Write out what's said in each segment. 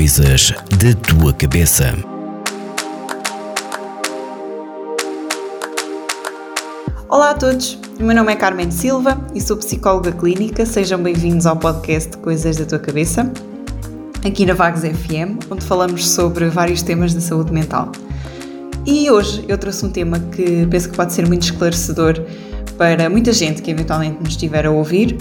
Coisas da tua cabeça. Olá a todos, o meu nome é Carmen Silva e sou psicóloga clínica. Sejam bem-vindos ao podcast Coisas da tua cabeça, aqui na Vagos FM, onde falamos sobre vários temas da saúde mental. E hoje eu trouxe um tema que penso que pode ser muito esclarecedor para muita gente que eventualmente nos estiver a ouvir.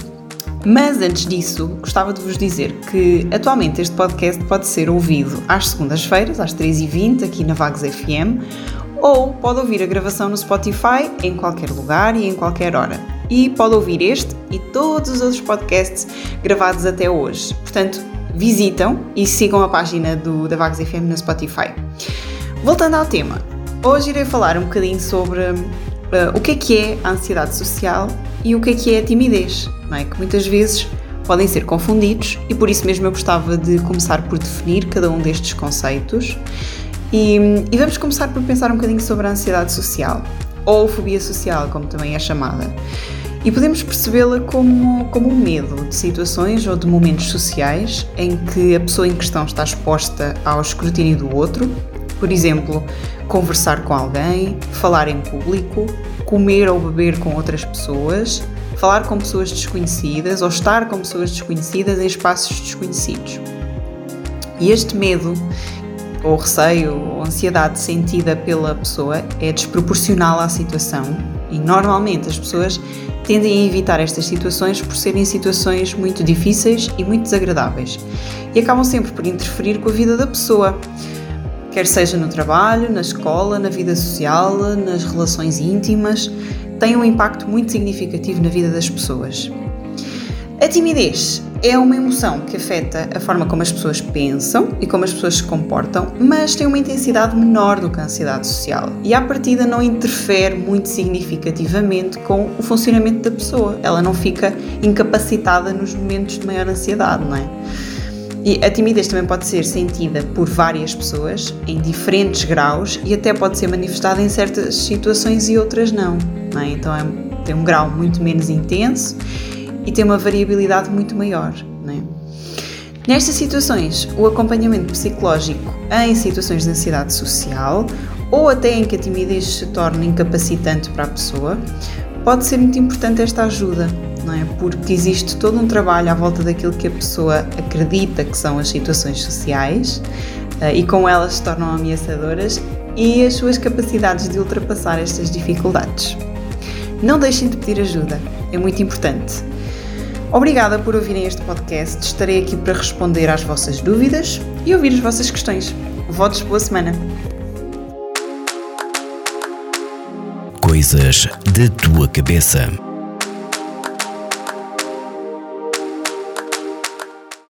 Mas antes disso, gostava de vos dizer que atualmente este podcast pode ser ouvido às segundas-feiras, às 3h20, aqui na Vagos FM, ou pode ouvir a gravação no Spotify em qualquer lugar e em qualquer hora. E pode ouvir este e todos os outros podcasts gravados até hoje. Portanto, visitam e sigam a página do, da Vagos FM no Spotify. Voltando ao tema, hoje irei falar um bocadinho sobre uh, o que é que é a ansiedade social e o que é que é a timidez, não é? Que muitas vezes podem ser confundidos e por isso mesmo eu gostava de começar por definir cada um destes conceitos e, e vamos começar por pensar um bocadinho sobre a ansiedade social ou fobia social, como também é chamada. E podemos percebê-la como, como um medo de situações ou de momentos sociais em que a pessoa em questão está exposta ao escrutínio do outro por exemplo, conversar com alguém, falar em público, comer ou beber com outras pessoas, falar com pessoas desconhecidas ou estar com pessoas desconhecidas em espaços desconhecidos. E este medo, ou receio, ou ansiedade sentida pela pessoa é desproporcional à situação e normalmente as pessoas tendem a evitar estas situações por serem situações muito difíceis e muito desagradáveis e acabam sempre por interferir com a vida da pessoa quer seja no trabalho, na escola, na vida social, nas relações íntimas, tem um impacto muito significativo na vida das pessoas. A timidez é uma emoção que afeta a forma como as pessoas pensam e como as pessoas se comportam, mas tem uma intensidade menor do que a ansiedade social e, à partida, não interfere muito significativamente com o funcionamento da pessoa. Ela não fica incapacitada nos momentos de maior ansiedade, não é? E a timidez também pode ser sentida por várias pessoas em diferentes graus e até pode ser manifestada em certas situações e outras não. não é? Então é, tem um grau muito menos intenso e tem uma variabilidade muito maior. É? Nestas situações, o acompanhamento psicológico em situações de ansiedade social ou até em que a timidez se torne incapacitante para a pessoa, pode ser muito importante esta ajuda não é? Porque existe todo um trabalho à volta daquilo que a pessoa acredita que são as situações sociais uh, e com elas se tornam ameaçadoras e as suas capacidades de ultrapassar estas dificuldades. Não deixem de pedir ajuda, é muito importante. Obrigada por ouvirem este podcast. Estarei aqui para responder às vossas dúvidas e ouvir as vossas questões. Votos boa semana! Coisas da tua cabeça.